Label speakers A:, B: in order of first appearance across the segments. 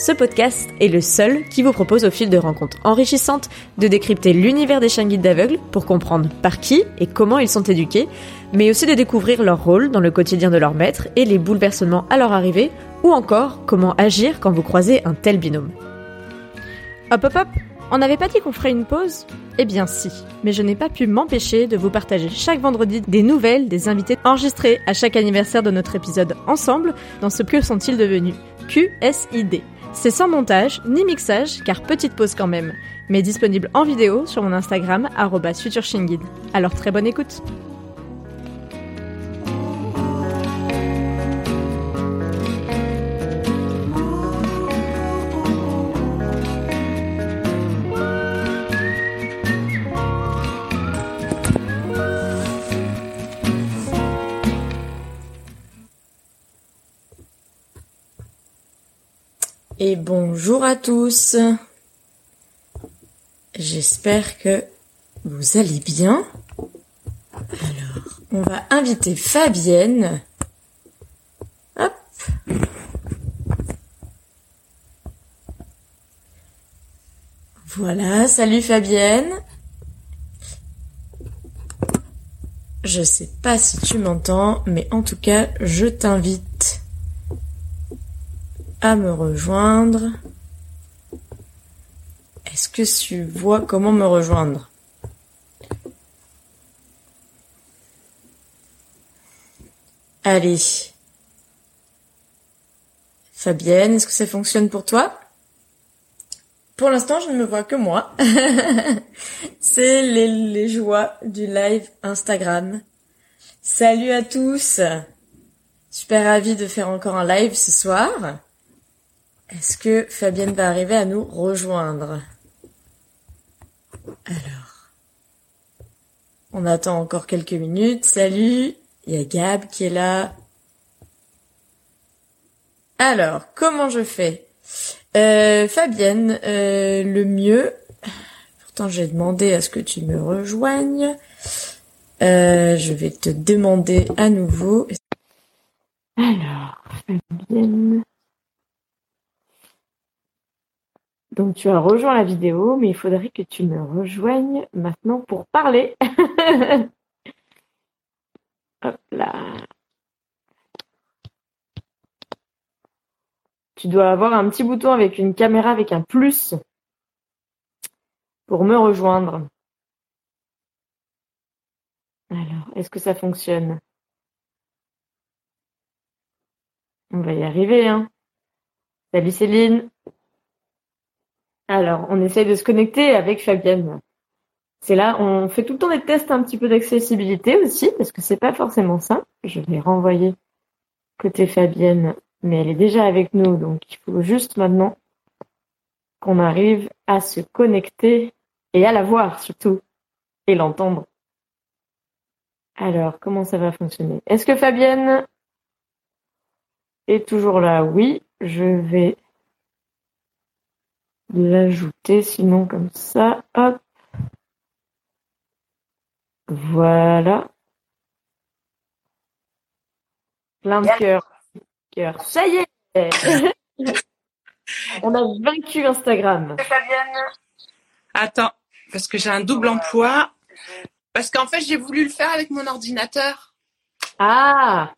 A: ce podcast est le seul qui vous propose au fil de rencontres enrichissantes de décrypter l'univers des chiens guides d'aveugles pour comprendre par qui et comment ils sont éduqués, mais aussi de découvrir leur rôle dans le quotidien de leur maître et les bouleversements à leur arrivée, ou encore comment agir quand vous croisez un tel binôme. Hop hop hop On n'avait pas dit qu'on ferait une pause? Eh bien si, mais je n'ai pas pu m'empêcher de vous partager chaque vendredi des nouvelles des invités enregistrés à chaque anniversaire de notre épisode ensemble dans ce que sont-ils devenus? QSID. C'est sans montage ni mixage, car petite pause quand même, mais disponible en vidéo sur mon Instagram @futurshingid. Alors très bonne écoute. Et bonjour à tous. J'espère que vous allez bien. Alors, on va inviter Fabienne. Hop. Voilà, salut Fabienne. Je sais pas si tu m'entends, mais en tout cas, je t'invite à me rejoindre. Est-ce que tu vois comment me rejoindre? Allez. Fabienne, est-ce que ça fonctionne pour toi? Pour l'instant, je ne me vois que moi. C'est les, les joies du live Instagram. Salut à tous Super ravie de faire encore un live ce soir. Est-ce que Fabienne va arriver à nous rejoindre? Alors, on attend encore quelques minutes. Salut, il y a Gab qui est là. Alors, comment je fais? Euh, Fabienne, euh, le mieux, pourtant j'ai demandé à ce que tu me rejoignes. Euh, je vais te demander à nouveau. Alors, Fabienne. Donc tu as rejoint la vidéo, mais il faudrait que tu me rejoignes maintenant pour parler. Hop là. Tu dois avoir un petit bouton avec une caméra avec un plus pour me rejoindre. Alors, est-ce que ça fonctionne? On va y arriver, hein. Salut Céline. Alors, on essaye de se connecter avec Fabienne. C'est là, on fait tout le temps des tests un petit peu d'accessibilité aussi, parce que c'est pas forcément ça. Je vais renvoyer côté Fabienne, mais elle est déjà avec nous, donc il faut juste maintenant qu'on arrive à se connecter et à la voir surtout, et l'entendre. Alors, comment ça va fonctionner? Est-ce que Fabienne est toujours là? Oui, je vais l'ajouter, sinon comme ça, hop. Voilà. Plein de cœur. Cœur. Ça y est On a vaincu Instagram.
B: Attends, parce que j'ai un double emploi. Parce qu'en fait, j'ai voulu le faire avec mon ordinateur.
A: Ah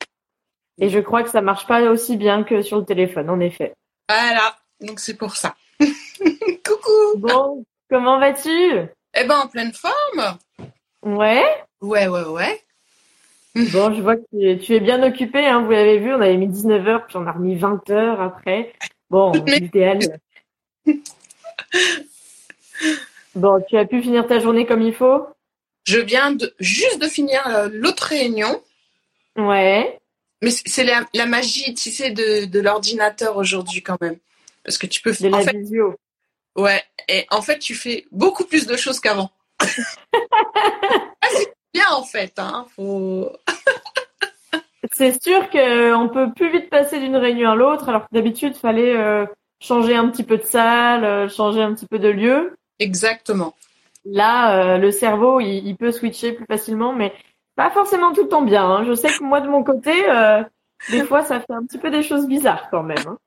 A: Et je crois que ça marche pas aussi bien que sur le téléphone, en effet.
B: Voilà, donc c'est pour ça. Coucou.
A: Bon, comment vas-tu?
B: Eh ben en pleine forme.
A: Ouais.
B: Ouais, ouais, ouais.
A: Bon, je vois que tu es, bien occupé, hein, vous l'avez vu, on avait mis 19h, puis on a remis 20h après. Bon,
B: Mais-
A: l'idéal. Bon, tu as pu finir ta journée comme il faut?
B: Je viens de juste de finir euh, l'autre réunion.
A: Ouais.
B: Mais c'est c'est la, la magie, tu sais, de, de l'ordinateur aujourd'hui quand même. Parce que tu peux
A: De
B: en
A: la
B: fait,
A: visio.
B: ouais, et en fait, tu fais beaucoup plus de choses qu'avant. ah, c'est bien en fait, hein. Faut...
A: C'est sûr qu'on peut plus vite passer d'une réunion à l'autre, alors que d'habitude, fallait euh, changer un petit peu de salle, euh, changer un petit peu de lieu.
B: Exactement.
A: Là, euh, le cerveau, il, il peut switcher plus facilement, mais pas forcément tout le temps bien. hein. Je sais que moi, de mon côté, euh, des fois, ça fait un petit peu des choses bizarres quand même. hein.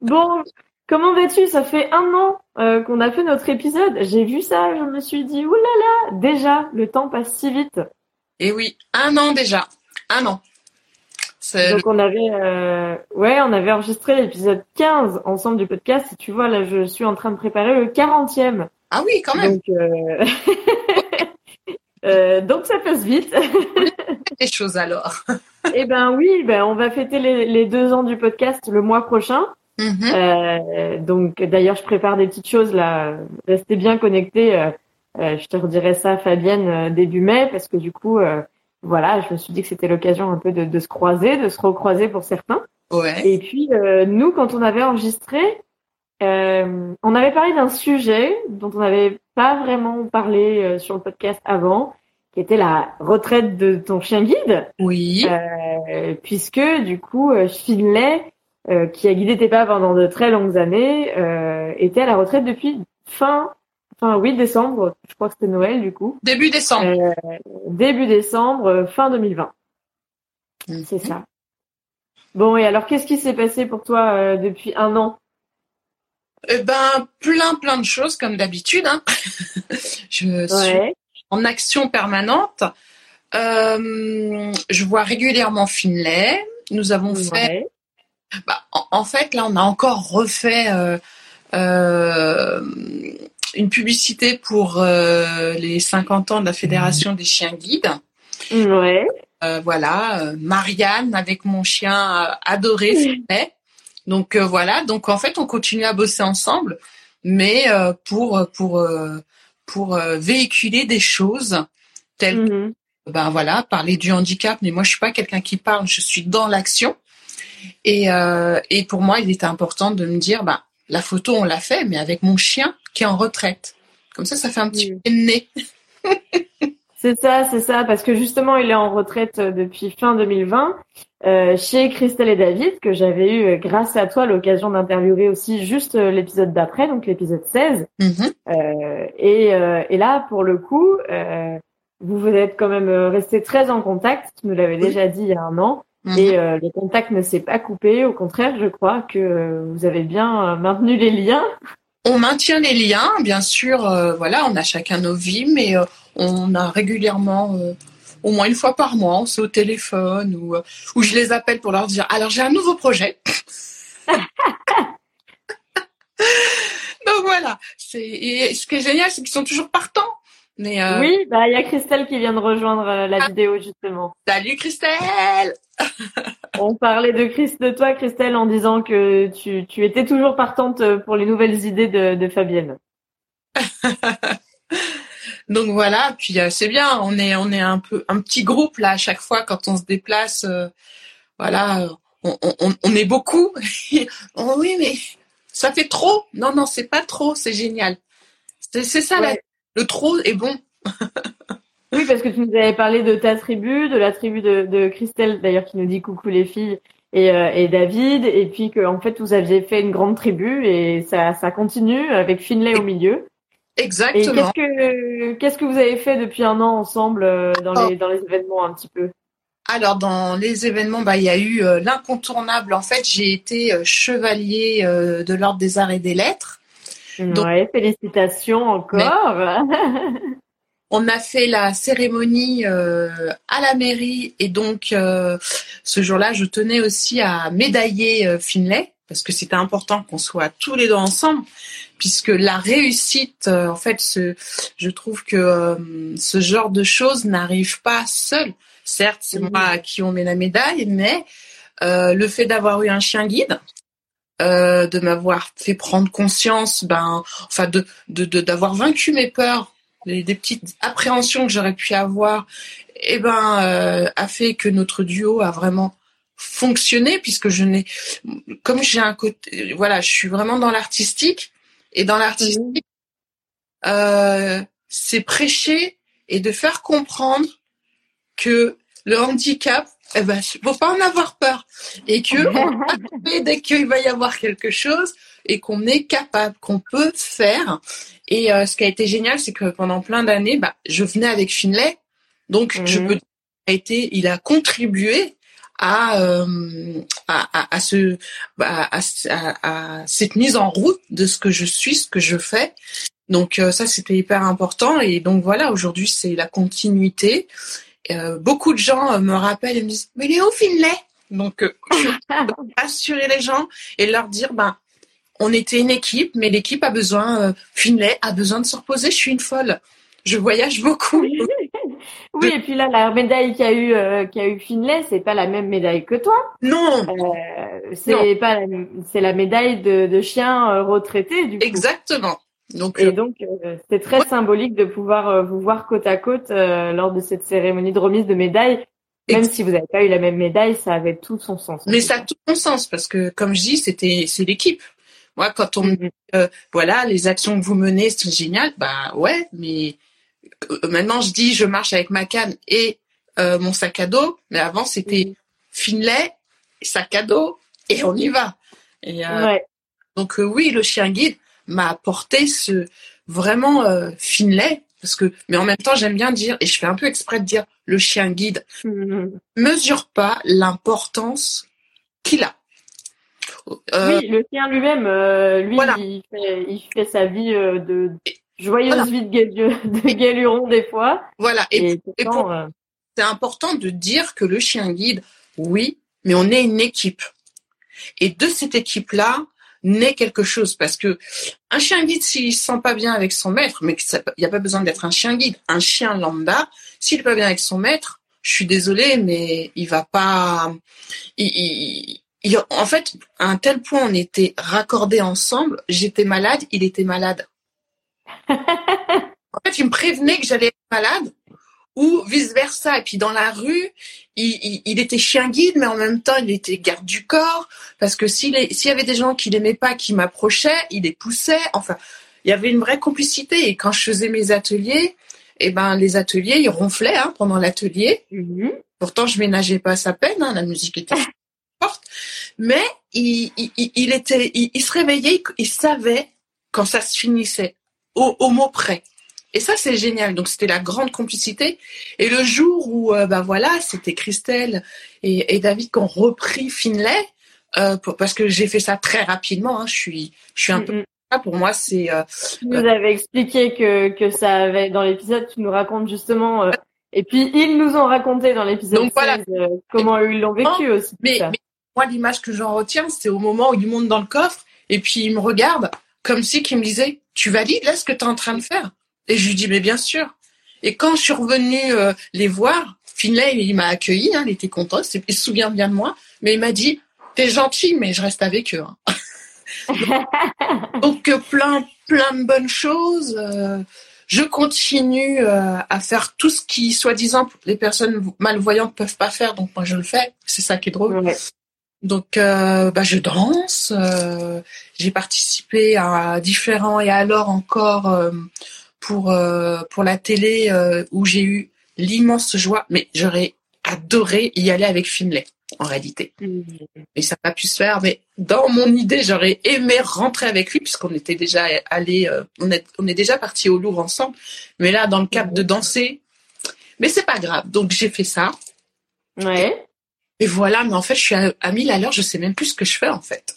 A: Bon, comment vas-tu? Ça fait un an euh, qu'on a fait notre épisode. J'ai vu ça, je me suis dit, oulala, déjà, le temps passe si vite.
B: Et oui, un an déjà. Un an.
A: Donc on avait, euh, ouais, on avait enregistré l'épisode 15 ensemble du podcast. Et tu vois, là, je suis en train de préparer le 40e.
B: Ah oui, quand même.
A: Donc, euh... euh, donc ça passe vite.
B: Les choses alors.
A: Eh ben oui, ben on va fêter les, les deux ans du podcast le mois prochain.
B: Mhm.
A: Euh, donc d'ailleurs, je prépare des petites choses là. Restez bien connectés. Euh, euh, je te redirai ça, Fabienne, début mai, parce que du coup, voilà, je me suis dit que c'était l'occasion un peu de, de se croiser, de se recroiser pour certains.
B: Ouais.
A: Et puis nous, quand on avait enregistré, euh, on avait parlé d'un sujet dont on n'avait pas vraiment parlé euh, sur le podcast avant, qui était la retraite de ton chien guide.
B: Oui.
A: Euh, puisque du coup euh, Finlay, euh, qui a guidé tes pas pendant de très longues années, euh, était à la retraite depuis fin, fin oui décembre, je crois que c'était Noël du coup,
B: Début décembre.
A: Début décembre, fin 2020,
B: Mhm.
A: c'est ça. Bon et alors qu'est-ce qui s'est passé pour toi euh, depuis un an
B: Eh ben, plein, plein de choses comme d'habitude. Hein. je suis
A: Ouais,
B: en action permanente. Euh, je vois régulièrement Finlay. Nous avons fait. bah, en, en fait, là, on a encore refait euh, euh, une publicité pour les 50 ans de la Fédération des chiens guides.
A: ouais.
B: Voilà, Marianne avec mon chien adoré Finlay. Donc euh, voilà, donc en fait on continue à bosser ensemble, mais euh, pour pour euh, pour véhiculer des choses telles
A: Mhm.
B: que, ben voilà parler du handicap. Mais moi je suis pas quelqu'un qui parle, je suis dans l'action. Et et pour moi il était important de me dire bah la photo on l'a fait, mais avec mon chien qui est en retraite. Comme ça ça fait un petit
A: Mhm.
B: peu de nez.
A: C'est ça, c'est ça, parce que justement, il est en retraite depuis fin 2020 euh, chez Christelle et David, que j'avais eu, euh, grâce à toi, l'occasion d'interviewer aussi juste euh, l'épisode d'après, donc l'épisode 16.
B: Mhm.
A: Euh, et, euh, et là, pour le coup, vous vous êtes quand même resté très en contact, tu nous l'avais
B: Oui.
A: déjà dit il y a un an,
B: Mhm.
A: et le contact ne s'est pas coupé, au contraire, je crois que vous avez bien maintenu les liens.
B: On maintient les liens, bien sûr. voilà, on a chacun nos vies, mais on a régulièrement, au moins une fois par mois, on s'est au téléphone ou euh, ou je les appelle pour leur dire alors j'ai un nouveau projet. Donc voilà. Et ce qui est génial, c'est qu'ils sont toujours partants. Mais euh,
A: Oui, bah il y a Christelle qui vient de rejoindre euh, la
B: Ah.
A: vidéo justement.
B: salut Christelle.
A: On parlait de Chris, de toi, Christelle, en disant que tu, tu étais toujours partante pour les nouvelles idées de, de Fabienne.
B: Donc voilà, puis euh, c'est bien, on est on est un peu un petit groupe là à chaque fois quand on se déplace. euh, voilà, euh, on, on, on est beaucoup. oh oui, mais ça fait trop. Non non, c'est pas trop, c'est génial. C'est ça la- le trop est bon.
A: Oui, parce que tu nous avais parlé de ta tribu, de la tribu de, de Christelle, d'ailleurs, qui nous dit coucou les filles, et, euh, et David, et puis que en fait vous aviez fait une grande tribu, et ça, ça continue avec Finlay au milieu.
B: Exactement.
A: qu'est-ce que vous avez fait depuis un an ensemble euh, dans les dans les événements un petit peu?
B: Alors dans les événements, bah il y a eu euh, l'incontournable. En fait, j'ai été euh, chevalier euh, de l'ordre des arts et des lettres. Donc-
A: Ouais, félicitations encore.
B: on a fait la cérémonie à la mairie et donc ce jour-là, je tenais aussi à médailler Finlay parce que c'était important qu'on soit tous les deux ensemble puisque la réussite, en fait, ce, je trouve que ce genre de choses n'arrive pas seul. Certes, c'est moi à qui on met la médaille, mais le fait d'avoir eu un chien guide, de m'avoir fait prendre conscience, ben, enfin, de d'avoir vaincu mes peurs des petites appréhensions que j'aurais pu avoir, eh ben, euh, a fait que notre duo a vraiment fonctionné puisque je n'ai, comme j'ai un côté, voilà, je suis vraiment dans l'artistique et dans l'artistique, euh, c'est prêcher et de faire comprendre que le handicap, eh ben, faut pas en avoir peur et que dès qu'il va y avoir quelque chose et qu'on est capable, qu'on peut faire. Et euh, ce qui a été génial, c'est que pendant plein d'années, bah, je venais avec Finlay, donc je mhm. peux a été, il a contribué à, euh, à, à, ce, bah, à, à, cette mise en route de ce que je suis, ce que je fais. Donc euh, ça, c'était hyper important. Et donc voilà, aujourd'hui, c'est la continuité. Euh, beaucoup de gens me rappellent et me disent, mais il est où Finlay Donc, je assurer les gens et leur dire, ben, on était une équipe, mais l'équipe a besoin, euh, Finlay a besoin de se reposer. Je suis une folle. Je voyage beaucoup.
A: Oui, et puis là, la médaille qu'a eu, euh, qu'a eu Finlay, c'est pas la même médaille que toi.
B: Non.
A: Euh, c'est pas, c'est la médaille de, de chien euh, retraité du coup.
B: Exactement.
A: Donc, et donc, c'est très symbolique de pouvoir vous voir côte à côte lors de cette cérémonie de remise de médaille. Même si vous n'avez pas eu la même médaille, ça avait tout son sens.
B: Mais ça a tout son sens parce que, comme je dis, c'était c'est l'équipe. Moi, quand on me dit, euh, voilà, les actions que vous menez, c'est génial, bah ouais, mais euh, maintenant je dis, je marche avec ma canne et euh, mon sac à dos, mais avant c'était Finlay, sac à dos et on y va. Et, Donc oui, le chien guide m'a apporté ce vraiment Finlay parce que, mais en même temps j'aime bien dire et je fais un peu exprès de dire le chien guide mmh. mesure pas l'importance qu'il a.
A: Euh, oui, le chien lui-même, euh, lui, il, fait, il, fait, sa vie euh, de joyeuse vie de, galuron des fois.
B: Voilà. Et, c'est important de dire que le chien guide, oui, mais on est une équipe. Et de cette équipe-là naît quelque chose parce que un chien guide s'il se sent pas bien avec son maître, mais il n'y a pas besoin d'être un chien guide, un chien lambda, s'il est pas bien avec son maître, je suis désolée, mais il va pas, il, en fait, à un tel point, on était raccordés ensemble. J'étais malade, il était malade. En fait, il me prévenait que j'allais être malade ou vice versa. Et puis dans la rue, il, était chien guide, mais en même temps, il était garde du corps parce que s'il y avait des gens qui l'aimaient pas, qui m'approchaient, il les poussait. Enfin, il y avait une vraie complicité. Et quand je faisais mes ateliers, eh ben les ateliers, ils ronflaient hein, pendant l'atelier. Mm-hmm. Pourtant, je ménageais pas sa peine. Hein, la musique était mais il, il, était, il, se réveillait, il savait quand ça se finissait, au, au mot près. Et ça, c'est génial. Donc, c'était la grande complicité. Et le jour où, euh, bah voilà, c'était Christelle et, et, David qui ont repris Finlay, euh, parce que j'ai fait ça très rapidement. Hein, je suis, je suis un peu. Pour moi, c'est. Euh,
A: tu nous avais expliqué que que ça avait dans l'épisode. Tu nous racontes justement. Euh, et puis ils nous ont raconté dans l'épisode voilà. comment ils l'ont vécu aussi.
B: Mais, mais, moi, l'image que j'en retiens, c'est au moment où il monte dans le coffre et puis il me regarde comme si qu'il me disait Tu valides là ce que tu es en train de faire? Et je lui dis Mais bien sûr. Et quand je suis revenue euh, les voir, Finlay, il m'a accueilli, hein, il était content, il se souvient bien de moi, mais il m'a dit T'es gentil, mais je reste avec eux. Hein. donc, euh, plein, plein de bonnes choses. Euh, je continue à faire tout ce qui, soi-disant, les personnes malvoyantes peuvent pas faire, donc moi je le fais. C'est ça qui est drôle. Donc, euh, bah, je danse. Euh, j'ai participé à différents et alors encore euh, pour pour la télé où j'ai eu l'immense joie. Mais j'aurais adoré y aller avec Finlay en réalité. Mmh. Mais ça n'a pas pu se faire. Mais dans mon idée, j'aurais aimé rentrer avec lui puisqu'on était déjà allé, on est on est déjà parti au Louvre ensemble. Mais là, dans le cadre de danser, mais c'est pas grave. Donc j'ai fait ça.
A: Ouais.
B: Et voilà, mais en fait, je suis à, à 1000 à l'heure, je sais même plus ce que je fais en fait.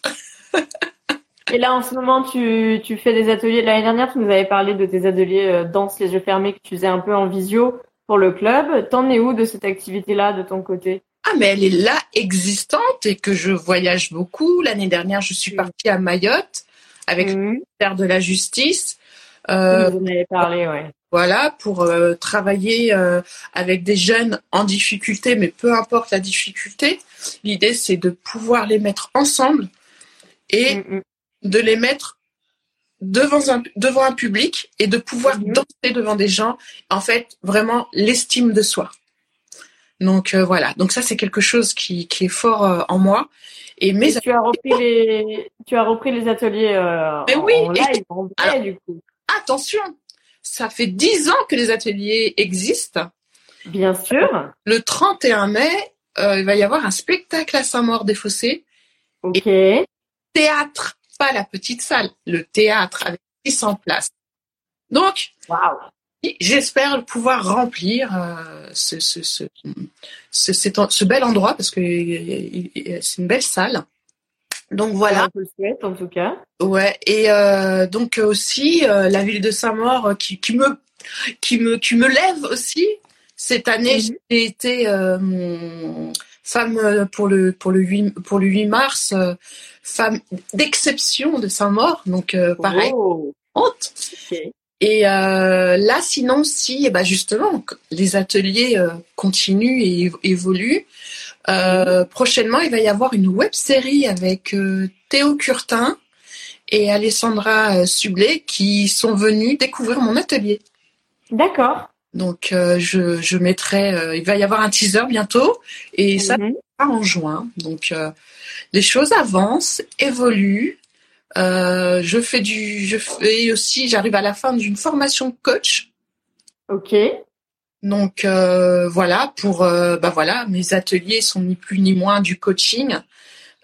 A: Et là, en ce moment, tu, tu fais des ateliers. L'année dernière, tu nous avais parlé de tes ateliers euh, danse les yeux fermés que tu faisais un peu en visio pour le club. T'en es où de cette activité-là de ton côté?
B: Ah, mais elle est là, existante, et que je voyage beaucoup. L'année dernière, je suis partie à Mayotte avec le ministère de la Justice.
A: Euh, Vous en avez parlé, ouais.
B: Voilà, pour euh, travailler euh, avec des jeunes en difficulté, mais peu importe la difficulté. L'idée, c'est de pouvoir les mettre ensemble et mm, mm. de les mettre devant un, devant un public et de pouvoir mm-hmm. danser devant des gens. En fait, vraiment l'estime de soi. Donc euh, voilà, donc ça c'est quelque chose qui, qui est fort en moi.
A: Et, mes tu as repris les tu as repris les ateliers mais oui, en live, en du coup.
B: Attention, ça fait dix ans que les ateliers existent.
A: Bien sûr.
B: Le 31 mai, euh, il va y avoir un spectacle à Saint-Maur-des-Fossés.
A: Ok.
B: théâtre, pas la petite salle, le théâtre avec 600 places. Donc, j'espère pouvoir remplir euh, ce, ce, ce, ce, bel endroit parce que c'est une belle salle. Donc voilà.
A: On le souhaite en tout cas.
B: Ouais. Et euh, donc aussi euh, la ville de Saint-Maur euh, qui, qui, me qui me qui me lève aussi. Cette année, mhm. j'ai été femme pour le pour le 8 pour le 8 mars, femme d'exception de Saint-Maur. Donc pareil.
A: Oh.
B: Honte. Et là, sinon, si, eh ben justement, les ateliers continuent et évoluent. Euh, prochainement, il va y avoir une web série avec euh, Théo Curtin et Alessandra euh, Sublet qui sont venus découvrir mon atelier.
A: D'accord.
B: Donc je, je mettrai, il va y avoir un teaser bientôt et ça mhm. en juin. Donc les choses avancent, évoluent. je fais du, je fais aussi, j'arrive à la fin d'une formation coach.
A: Ok.
B: Donc euh, voilà pour euh, bah voilà mes ateliers sont ni plus ni moins du coaching.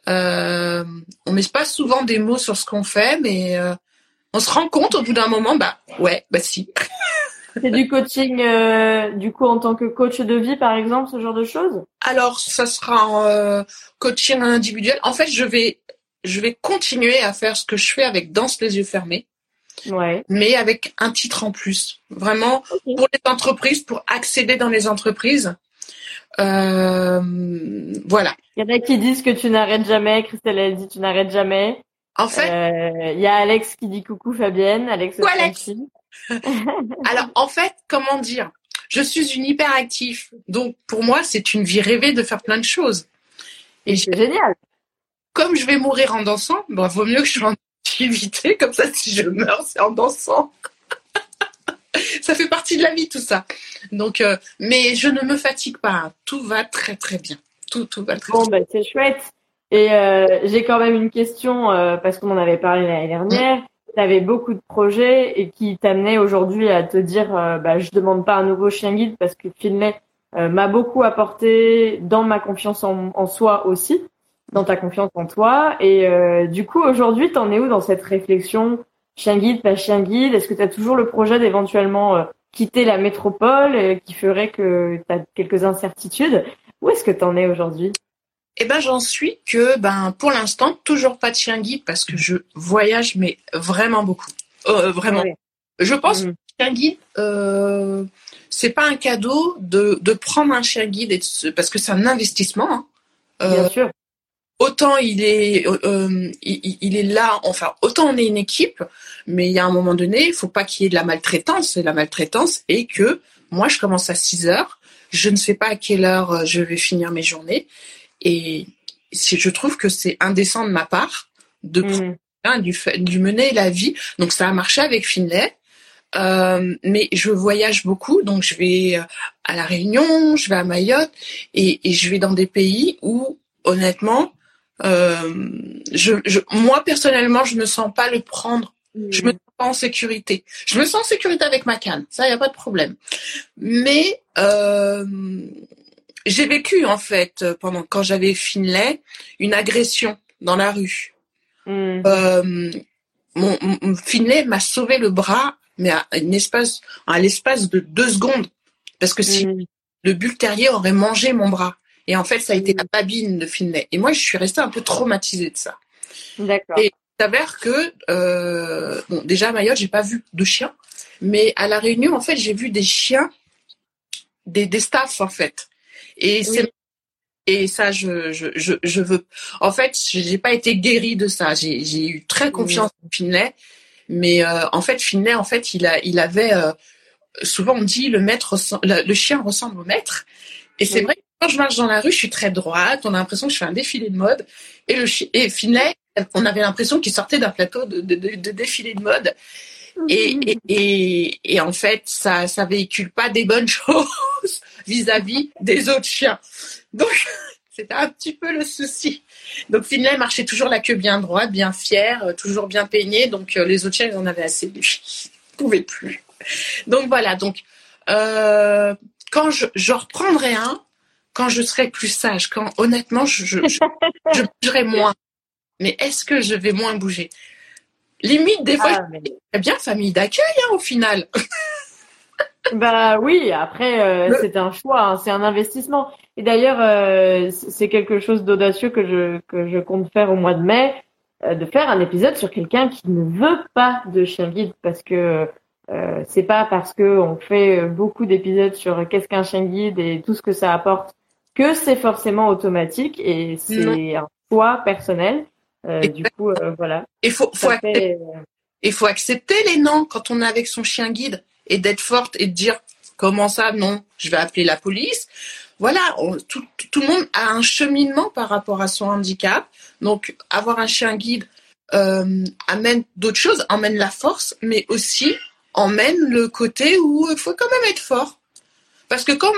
B: Euh, on met pas souvent des mots sur ce qu'on fait, mais euh, on se rend compte au bout d'un moment bah ouais bah si.
A: C'est du coaching du coup en tant que coach de vie par exemple ce genre de choses?
B: Alors ça sera en coaching individuel. En fait je vais je vais continuer à faire ce que je fais avec danse les yeux fermés mais avec un titre en plus. Vraiment pour les entreprises, pour accéder dans les entreprises. Euh, voilà.
A: Il y en a qui disent que tu n'arrêtes jamais. Christelle, elle dit tu n'arrêtes jamais.
B: En fait,
A: euh, il y a Alex qui dit coucou Fabienne. Alex.
B: Alex. Alors en fait, comment dire? Je suis une hyperactive, donc pour moi c'est une vie rêvée de faire plein de choses.
A: Et c'est génial.
B: Comme je vais mourir en dansant, bon, vaut mieux que je rentre éviter, comme ça si je meurs, c'est en dansant. ça fait partie de la vie tout ça. Donc, euh, mais je ne me fatigue pas. Tout va très très bien. Tout tout va très.
A: Bon ben c'est chouette. Et euh, j'ai quand même une question euh, parce qu'on en avait parlé l'année dernière. Tu avais beaucoup de projets et qui t'amenaient aujourd'hui à te dire bah je demande pas un nouveau chien guide parce que Finlay m'a beaucoup apporté dans ma confiance en soi aussi dans ta confiance en toi. Et euh, du coup, aujourd'hui, t'en es où dans cette réflexion Chien guide, pas chien guide? Est-ce que tu as toujours le projet d'éventuellement euh, quitter la métropole euh, qui ferait que tu as quelques incertitudes? Où est-ce que tu en es aujourd'hui?
B: Eh ben j'en suis que ben pour l'instant toujours pas de chien guide parce que je voyage mais vraiment beaucoup. Vraiment. Je pense que mmh. que chien guide c'est pas un cadeau de, de prendre un chien guide et parce que c'est un investissement hein.
A: Bien sûr
B: autant il est euh, il, est là enfin autant on est une équipe mais il y a un moment donné il faut pas qu'il y ait de la maltraitance et la maltraitance est que moi je commence à 6 heures je ne sais pas à quelle heure euh, je vais finir mes journées et je trouve que c'est indécent de ma part de mmh. du, du mener la vie donc ça a marché avec Finlay euh, mais je voyage beaucoup, donc je vais euh, à la Réunion, je vais à Mayotte, et, et je vais dans des pays où, honnêtement, euh, je, je, moi personnellement, je me sens pas le prendre. Je me sens pas en sécurité. Je me sens en sécurité avec ma canne, ça y a pas de problème. Mais euh, j'ai vécu en fait pendant quand j'avais Finlay une agression dans la rue. Mm. Euh, mon, mon, Finlay m'a sauvé le bras, mais à, une espace, à l'espace de deux secondes, parce que si mm. le bulle terrier aurait mangé mon bras. Et en fait, ça a été la babine de Finlay. Et moi, je suis restée un peu traumatisée de ça.
A: D'accord.
B: Et s'avère que euh, bon, déjà à Mayotte, j'ai pas vu de chiens, mais à la Réunion, en fait, j'ai vu des chiens, des, des staffs en fait. Et c'est et ça, je, je, je, je, veux. En fait, j'ai pas été guérie de ça. J'ai, j'ai eu très confiance en Finlay, mais euh, en fait, Finlay, en fait, il a, il avait. Euh, souvent, on dit le maître, le, chien ressemble au maître, et c'est vrai. Quand je marche dans la rue, je suis très droite. On a l'impression que je fais un défilé de mode. Et le et Finlay, on avait l'impression qu'il sortait d'un plateau de, de, de, défilé de mode. Et, et, et, et, en fait, ça, ça véhicule pas des bonnes choses vis-à-vis des autres chiens. Donc, c'était un petit peu le souci. Donc, Finlay marchait toujours la queue bien droite, bien fière, euh, toujours bien peignée. Donc, euh, les autres chiens, ils en avaient assez. Ils ne pouvaient plus. Donc, voilà. Donc, euh, quand je, je reprendrai un, quand je serai plus sage, quand honnêtement, je, je, je, bougerai moins. Mais est-ce que je vais moins bouger? Limite, des fois, ah, mais... bien famille d'accueil hein, au final.
A: bah oui, après, euh, c'est un choix, hein, c'est un investissement. Et d'ailleurs, euh, c'est quelque chose d'audacieux que je, que je compte faire au mois de mai, euh, de faire un épisode sur quelqu'un qui ne veut pas de chien guide parce que euh, c'est pas parce que on fait beaucoup d'épisodes sur qu'est-ce qu'un chien guide et tout ce que ça apporte que c'est forcément automatique et c'est un choix personnel. Euh, du coup, euh, voilà.
B: Il faut, faut accepter, il faut accepter les noms quand on est avec son chien guide et d'être forte et de dire comment ça non, je vais appeler la police. Voilà, tout, tout, le monde a un cheminement par rapport à son handicap. Donc, avoir un chien guide euh, amène d'autres choses, emmène la force, mais aussi emmène le côté où il faut quand même être fort. Parce que comme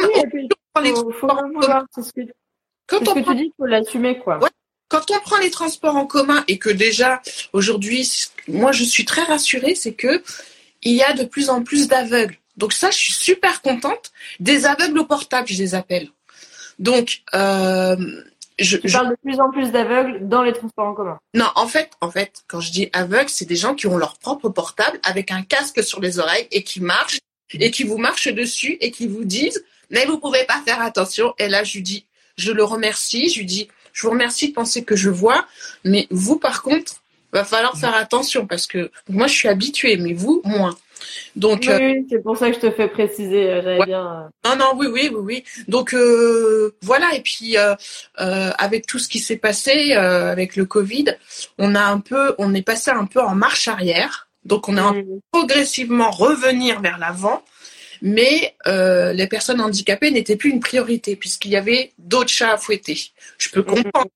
A: quand on tu dis, faut l'assumer, quoi.
B: Quand on prend les transports en commun et que déjà, aujourd'hui, moi, je suis très rassurée, c'est que il y a de plus en plus d'aveugles. Donc ça, je suis super contente. Des aveugles au portable, je les appelle. Donc, euh,
A: je, tu parles de plus en plus d'aveugles dans les transports en commun.
B: Non, en fait, en fait, quand je dis aveugles, c'est des gens qui ont leur propre portable avec un casque sur les oreilles et qui marchent et qui vous marchent dessus et qui vous disent mais vous pouvez pas faire attention. Et là, je lui dis, je le remercie, je lui dis, je vous remercie de penser que je vois, mais vous, par contre, va falloir faire attention parce que moi, je suis habituée, mais vous, moins.
A: Donc, oui, euh, c'est pour ça que je te fais préciser. Euh, bien. Euh.
B: Non, non, oui, oui, oui, oui. Donc voilà. Et puis avec tout ce qui s'est passé avec le Covid, on a un peu, on est passé un peu en marche arrière. Donc on est en progressivement revenir vers l'avant mais euh, les personnes handicapées n'étaient plus une priorité puisqu'il y avait d'autres chats à fouetter. Je peux comprendre.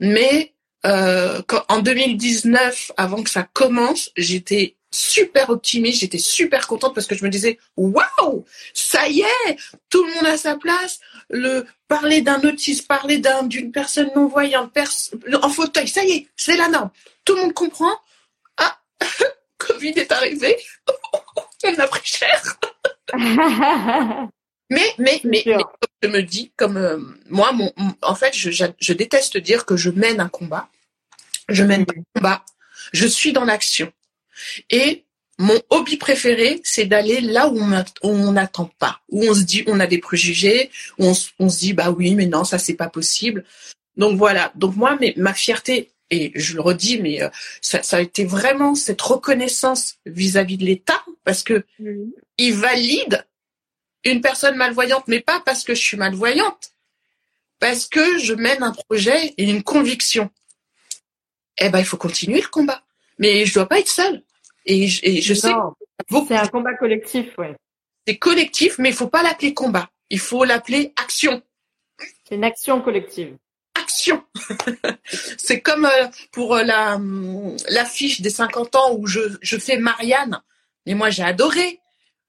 B: Mais euh, en 2019, avant que ça commence, j'étais super optimiste, j'étais super contente parce que je me disais waouh, ça y est, tout le monde a sa place. Le parler d'un autiste, parler d'un d'une personne non voyante, en fauteuil, ça y est, c'est la norme. Tout le monde comprend. Ah, Covid est arrivé, on a pris cher. mais, mais, mais, je me dis, comme euh, moi, mon, en fait, je, je, déteste dire que je mène un combat. Je mène un combat. Je suis dans l'action. Et mon hobby préféré, c'est d'aller là où on n'attend pas, où on se dit, on a des préjugés, où on, on, se dit, bah oui, mais non, ça c'est pas possible. Donc voilà. Donc moi, mais ma fierté, et je le redis, mais euh, ça, ça, a été vraiment cette reconnaissance vis-à-vis de l'État, parce que il valide une personne malvoyante, mais pas parce que je suis malvoyante, parce que je mène un projet et une conviction. Eh ben, il faut continuer le combat, mais je dois pas être seule. Et je, et je sais.
A: C'est un combat collectif, ouais.
B: C'est collectif, mais il faut pas l'appeler combat. Il faut l'appeler action.
A: C'est une action collective
B: action. c'est comme euh, pour euh, la l'affiche des 50 ans où je, je fais Marianne. Mais moi, j'ai adoré.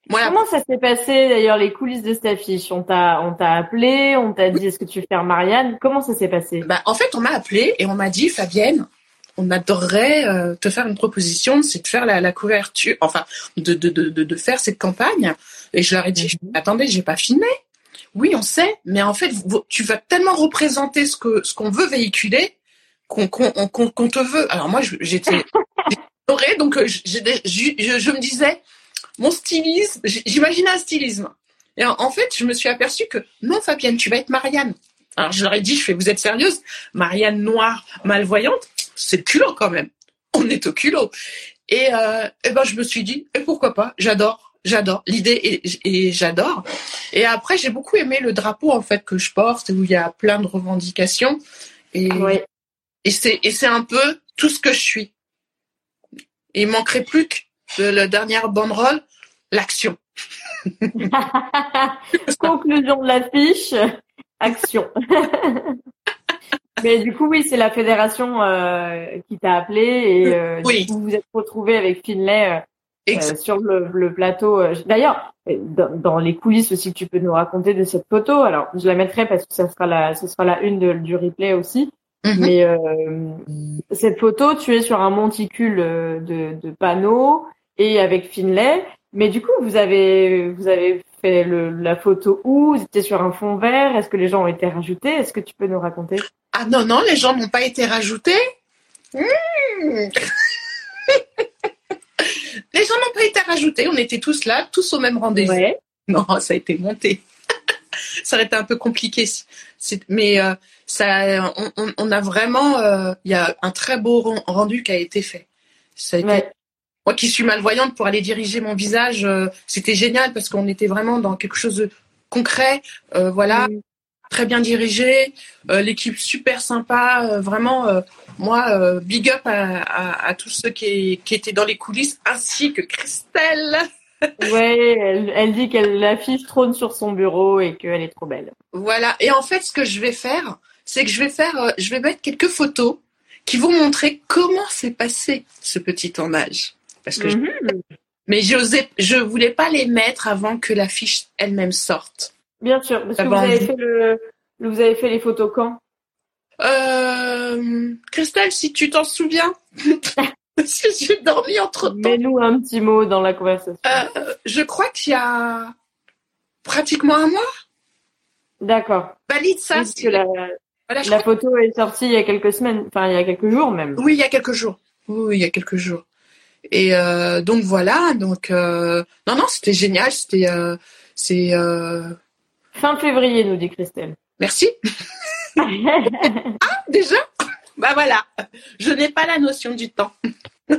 A: Comment ça s'est passé d'ailleurs les coulisses de cette affiche? On t'a on t'a appelé, on t'a dit est-ce que tu veux faire Marianne? Comment ça s'est passé?
B: Bah, en fait, on m'a appelé et on m'a dit Fabienne, on adorerait euh, te faire une proposition, c'est de faire la, la couverture, enfin de de, de de faire cette campagne. Et je leur ai dit mhm. attendez, j'ai pas filmé. Oui, on sait, mais en fait, tu vas tellement représenter ce que ce qu'on veut véhiculer qu'on qu'on te veut. Alors moi, j'étais dorée, donc euh, je, je, me disais, mon stylisme, j'imaginais un stylisme. Et en, fait, je me suis aperçue que non, Fabienne, tu vas être Marianne. Alors je leur ai dit, je fais, vous êtes sérieuse? Marianne noire, malvoyante, c'est le culot quand même. on est au culot. Et, euh, et ben je me suis dit, et pourquoi pas? J'adore, j'adore l'idée et, et j'adore. Et après, j'ai beaucoup aimé le drapeau en fait que je porte où il y a plein de revendications. Et, et c'est et c'est un peu tout ce que je suis. il manquerait plus que la dernière banderole, l'action.
A: Conclusion de l'affiche, action. Mais du coup, oui, c'est la fédération euh, qui t'a appelé et euh, vous vous êtes retrouvé avec Finlay euh, sur le, plateau. D'ailleurs, dans, les coulisses aussi tu peux nous raconter de cette photo. Alors, je la mettrai parce que ça sera la, ça sera la une de, du replay aussi. Mhm. Mais cette photo, tu es sur un monticule de, de panneaux et avec Finlay. Mais du coup, vous avez vous avez fait le, la photo où? Vous étiez sur un fond vert? Est-ce que les gens ont été rajoutés? Est-ce que tu peux nous raconter?
B: Ah non, non, les gens n'ont pas été rajoutés. Hmm. Les gens n'ont pas été rajoutés. On était tous là, tous au même rendez-vous. Non, ça a été monté. ça aurait été un peu compliqué. Mais euh, ça, on, a vraiment, euh, il y a un très beau rendu qui a été fait. Ça a été moi qui suis malvoyante pour aller diriger mon visage, euh, c'était génial parce qu'on était vraiment dans quelque chose de concret, euh, voilà, très bien dirigé, euh, l'équipe super sympa, vraiment, moi, big up à, tous ceux qui, étaient dans les coulisses, ainsi que Christelle.
A: ouais, elle, elle dit qu'elle l'affiche trône sur son bureau et qu'elle est trop belle.
B: Voilà, et en fait, ce que je vais faire, c'est que je vais faire, je vais mettre quelques photos qui vont montrer comment s'est passé ce petit tournage parce que mhm. mais je voulais pas les mettre avant que l'affiche elle-même sorte.
A: Bien sûr, parce que vous avez fait le vous avez fait les photos quand?
B: Euh... Christelle, si tu t'en souviens. parce que j'ai dormi entre temps.
A: Mets-nous un petit mot dans la conversation.
B: Euh, je crois qu'il y a pratiquement un mois.
A: D'accord.
B: Valide ça.
A: que la, la photo est sortie il y a quelques semaines, enfin il y a quelques jours même.
B: Oui, il y a quelques jours. Oui, il y a quelques jours. Et euh, donc voilà, donc euh, non non, c'était génial, c'était euh, c'est
A: fin février nous dit Christelle.
B: Merci. ah déjà? Bah voilà, je n'ai pas la notion du temps.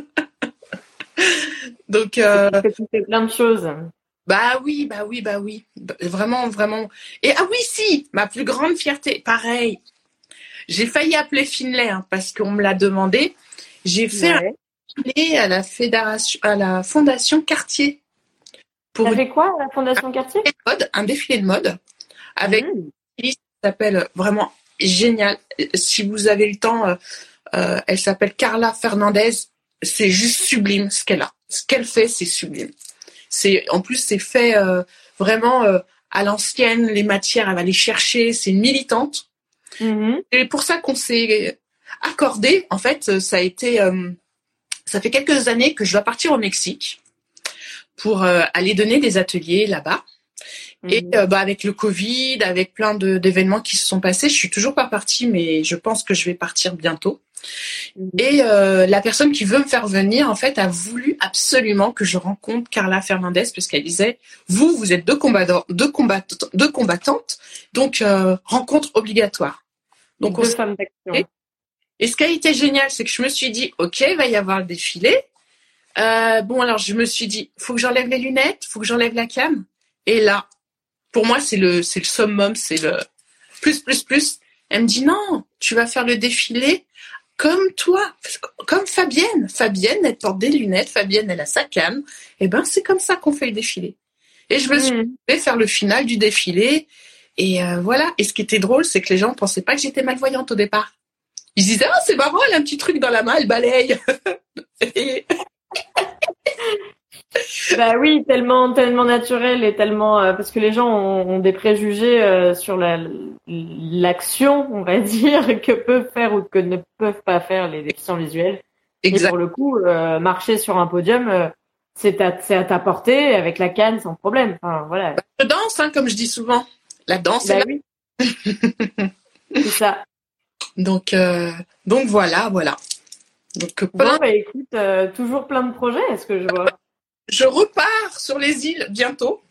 B: donc euh...
A: tu fais plein de choses.
B: Bah oui, bah oui, bah oui, vraiment, vraiment. Et ah oui, si, ma plus grande fierté, pareil. J'ai failli appeler Finlay hein, parce qu'on me l'a demandé. J'ai fait un à la fédération, à la fondation Cartier.
A: Pour fait quoi la fondation Cartier
B: Un défilé de mode avec mmh. une qui s'appelle vraiment génial. Si vous avez le temps, euh, euh, elle s'appelle Carla Fernandez. C'est juste sublime ce qu'elle a. Ce qu'elle fait, c'est sublime. C'est en plus c'est fait euh, vraiment à l'ancienne. Les matières, elle va les chercher. C'est une militante. Mmh. Et pour ça qu'on s'est accordé. En fait, ça a été ça fait quelques années que je dois partir au Mexique pour euh, aller donner des ateliers là-bas. Et mhm. euh, bah, avec le Covid, avec plein d'événements qui se sont passés, je suis toujours pas partie, mais je pense que je vais partir bientôt. Mhm. Et euh, la personne qui veut me faire venir, en fait, a voulu absolument que je rencontre Carla Fernandez, parce qu'elle disait, vous, vous êtes deux, combattants, deux, combattantes, deux combattantes, donc rencontre obligatoire.
A: Donc deux femmes d'action.
B: Et ce qui a été génial, c'est que je me suis dit, OK, il va y avoir le défilé. Euh, bon, alors je me suis dit, faut que j'enlève les lunettes, faut que j'enlève la cam. Et là, pour moi, c'est le, c'est le summum, c'est le plus, plus, plus. Elle me dit, non, tu vas faire le défilé comme toi, comme Fabienne. Fabienne, elle porte des lunettes, Fabienne, elle a sa cam. Et eh ben, c'est comme ça qu'on fait le défilé. Et je me suis mmh. fait faire le final du défilé. Et euh, voilà. Et ce qui était drôle, c'est que les gens pensaient pas que j'étais malvoyante au départ. Ils disaient ah c'est marrant, elle a un petit truc dans la main, elle balaye.
A: bah oui, tellement tellement naturel et tellement euh, parce que les gens ont, des préjugés euh, sur la l'action, on va dire, que peuvent faire ou que ne peuvent pas faire les déficients visuels. Exact. Et pour le coup, euh, marcher sur un podium, c'est à, à ta portée avec la canne sans problème. Enfin, voilà.
B: Je danse, hein, comme je dis souvent. La danse.
A: Bah oui. c'est ça.
B: Donc, donc voilà, voilà.
A: Donc, bon, bah, écoute, euh, toujours plein de projets, est-ce que je vois
B: Je repars sur les îles bientôt.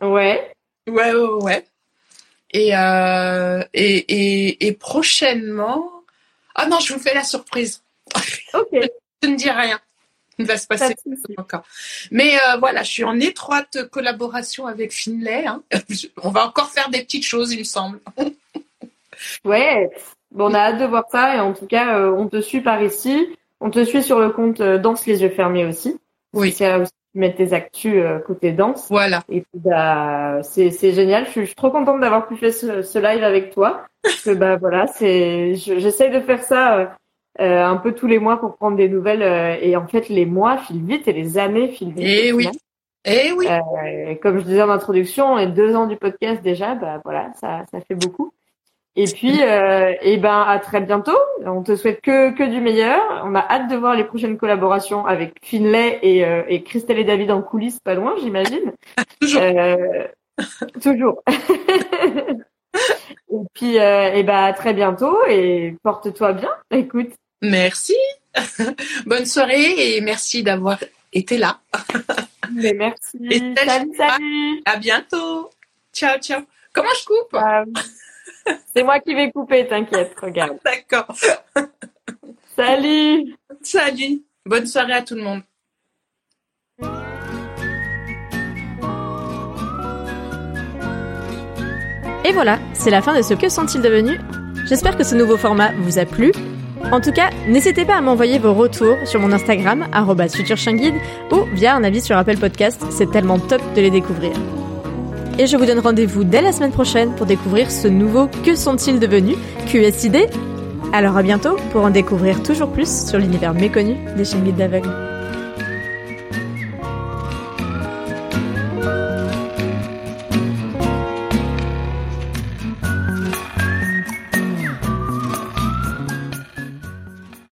A: Ouais.
B: Ouais, ouais, ouais. Et, euh, et, et, et, prochainement. Ah non, je vous fais la surprise.
A: Ok.
B: je ne dis rien. Il va se passer encore. Mais euh, voilà, je suis en étroite collaboration avec Finlay. Hein. On va encore faire des petites choses, il me semble.
A: ouais, bon, on a hâte de voir ça et en tout cas, euh, on te suit par ici. On te suit sur le compte euh, Danse les yeux fermés aussi.
B: Oui.
A: C'est aussi mettre tes actus côté danse.
B: Voilà.
A: Et puis bah c'est c'est génial. Je suis, trop contente d'avoir pu faire ce, ce, live avec toi. Parce que bah voilà, c'est j'essaye de faire ça euh, un peu tous les mois pour prendre des nouvelles. Euh, et en fait, les mois filent vite et les années filent vite.
B: Et eh oui. Et eh oui.
A: Euh, comme je disais en introduction, et deux ans du podcast déjà, bah voilà, ça, ça fait beaucoup. Et puis, euh, et ben à très bientôt. On te souhaite que que du meilleur. On a hâte de voir les prochaines collaborations avec Finlay et, euh, et Christelle et David en coulisses, pas loin, j'imagine.
B: toujours.
A: toujours. et puis, et ben à très bientôt et porte-toi bien. Écoute.
B: Merci. Bonne soirée et merci d'avoir été là.
A: Mais merci. salut, salut.
B: À bientôt. Ciao, ciao. Comment je coupe?
A: Euh, C'est moi qui vais couper, t'inquiète, regarde.
B: D'accord.
A: Salut.
B: Salut. Bonne soirée à tout le monde.
C: Et voilà, c'est la fin de ce Que sont-ils devenus? J'espère que ce nouveau format vous a plu. En tout cas, n'hésitez pas à m'envoyer vos retours sur mon Instagram, futureshangid, ou via un avis sur Apple Podcast, c'est tellement top de les découvrir. Et je vous donne rendez-vous dès la semaine prochaine pour découvrir ce nouveau Que sont-ils devenus QSID Alors à bientôt pour en découvrir toujours plus sur l'univers méconnu des chaînes d'aveugles.